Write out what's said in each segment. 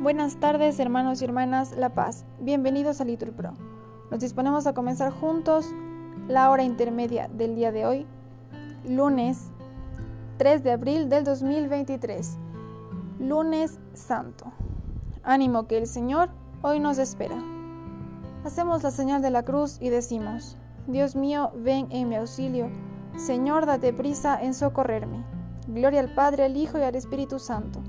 Buenas tardes, hermanos y hermanas La Paz. Bienvenidos a Litur Pro. Nos disponemos a comenzar juntos la hora intermedia del día de hoy, lunes 3 de abril del 2023, lunes santo. Ánimo que el Señor hoy nos espera. Hacemos la señal de la cruz y decimos, Dios mío, ven en mi auxilio. Señor, date prisa en socorrerme. Gloria al Padre, al Hijo y al Espíritu Santo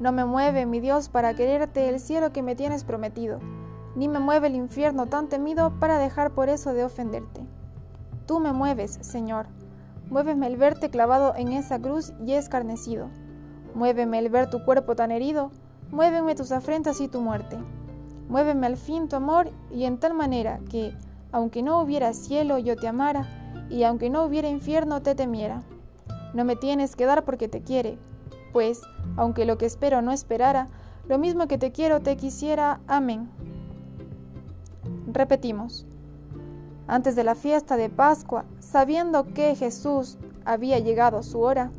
no me mueve, mi Dios, para quererte el cielo que me tienes prometido, ni me mueve el infierno tan temido para dejar por eso de ofenderte. Tú me mueves, Señor. Muéveme el verte clavado en esa cruz y escarnecido. Muéveme el ver tu cuerpo tan herido. Muéveme tus afrentas y tu muerte. Muéveme al fin tu amor y en tal manera que, aunque no hubiera cielo, yo te amara, y aunque no hubiera infierno, te temiera. No me tienes que dar porque te quiere, pues, aunque lo que espero no esperara, lo mismo que te quiero te quisiera. Amén. Repetimos. Antes de la fiesta de Pascua, sabiendo que Jesús había llegado su hora,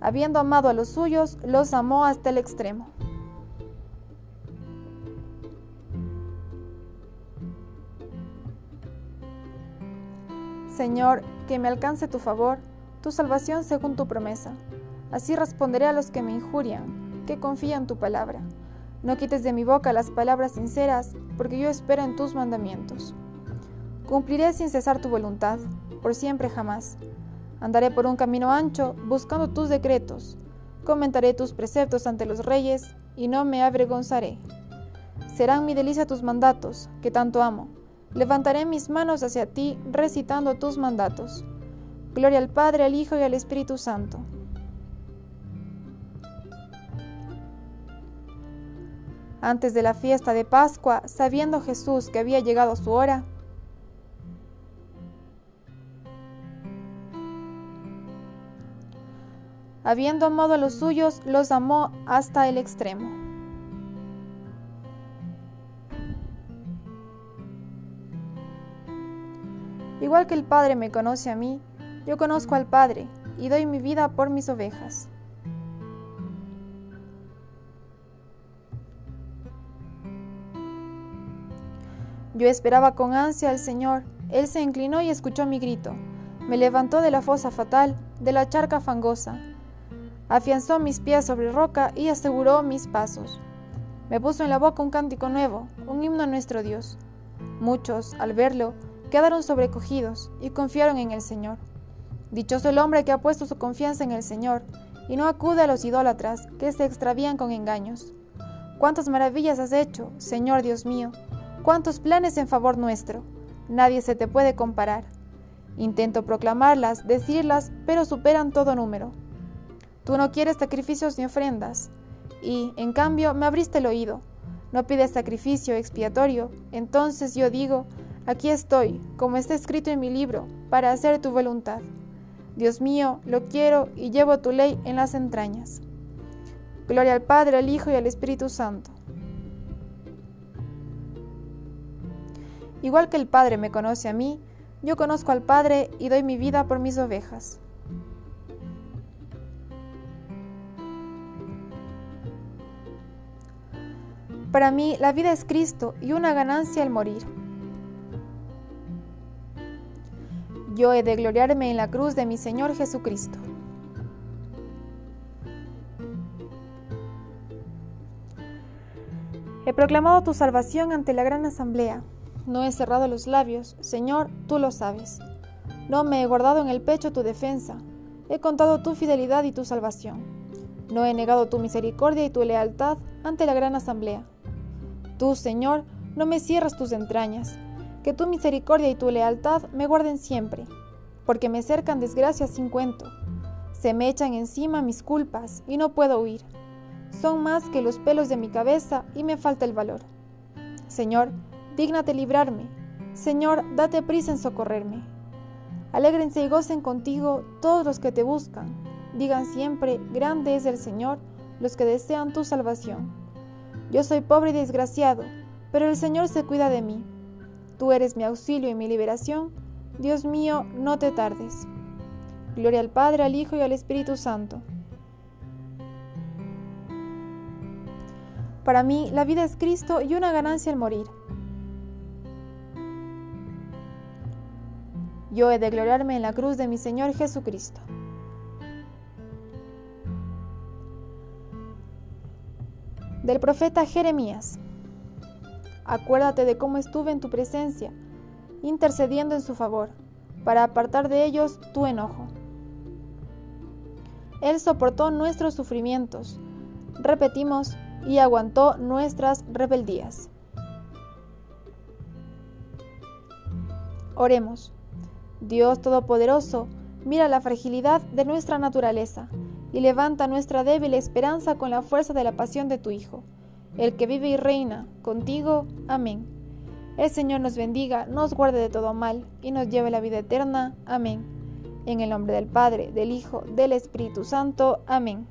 habiendo amado a los suyos, los amó hasta el extremo. Señor, que me alcance tu favor, tu salvación según tu promesa. Así responderé a los que me injurian, que confían tu palabra. No quites de mi boca las palabras sinceras, porque yo espero en tus mandamientos. Cumpliré sin cesar tu voluntad, por siempre jamás. Andaré por un camino ancho, buscando tus decretos. Comentaré tus preceptos ante los reyes, y no me avergonzaré. Serán mi delicia tus mandatos, que tanto amo Levantaré mis manos hacia ti, recitando tus mandatos. Gloria al Padre, al Hijo y al Espíritu Santo. Antes de la fiesta de Pascua, sabiendo Jesús que había llegado su hora, habiendo amado a los suyos, los amó hasta el extremo. Igual que el Padre me conoce a mí, yo conozco al Padre y doy mi vida por mis ovejas. Yo esperaba con ansia al Señor, Él se inclinó y escuchó mi grito, me levantó de la fosa fatal, de la charca fangosa, afianzó mis pies sobre roca y aseguró mis pasos. Me puso en la boca un cántico nuevo, un himno a nuestro Dios. Muchos, al verlo, quedaron sobrecogidos y confiaron en el Señor. Dichoso el hombre que ha puesto su confianza en el Señor y no acude a los idólatras que se extravían con engaños. Cuántas maravillas has hecho, Señor Dios mío, cuántos planes en favor nuestro. Nadie se te puede comparar. Intento proclamarlas, decirlas, pero superan todo número. Tú no quieres sacrificios ni ofrendas, y, en cambio, me abriste el oído. No pides sacrificio expiatorio, entonces yo digo, Aquí estoy, como está escrito en mi libro, para hacer tu voluntad. Dios mío, lo quiero y llevo tu ley en las entrañas. Gloria al Padre, al Hijo y al Espíritu Santo. Igual que el Padre me conoce a mí, yo conozco al Padre y doy mi vida por mis ovejas. Para mí la vida es Cristo y una ganancia el morir. Yo he de gloriarme en la cruz de mi Señor Jesucristo. He proclamado tu salvación ante la gran asamblea. No he cerrado los labios, Señor, tú lo sabes. No me he guardado en el pecho tu defensa. He contado tu fidelidad y tu salvación. No he negado tu misericordia y tu lealtad ante la gran asamblea. Tú, Señor, no me cierras tus entrañas que tu misericordia y tu lealtad me guarden siempre, porque me cercan desgracias sin cuento. Se me echan encima mis culpas y no puedo huir. Son más que los pelos de mi cabeza y me falta el valor. Señor, dígnate librarme. Señor, date prisa en socorrerme. Alégrense y gocen contigo todos los que te buscan. Digan siempre, grande es el Señor, los que desean tu salvación. Yo soy pobre y desgraciado, pero el Señor se cuida de mí. Tú eres mi auxilio y mi liberación. Dios mío, no te tardes. Gloria al Padre, al Hijo y al Espíritu Santo. Para mí, la vida es Cristo y una ganancia el morir. Yo he de gloriarme en la cruz de mi Señor Jesucristo. Del profeta Jeremías. Acuérdate de cómo estuve en tu presencia, intercediendo en su favor, para apartar de ellos tu enojo. Él soportó nuestros sufrimientos, repetimos, y aguantó nuestras rebeldías. Oremos. Dios Todopoderoso, mira la fragilidad de nuestra naturaleza y levanta nuestra débil esperanza con la fuerza de la pasión de tu Hijo, el que vive y reina contigo. Amén. El Señor nos bendiga, nos guarde de todo mal y nos lleve a la vida eterna. Amén. En el nombre del Padre, del Hijo, del Espíritu Santo. Amén.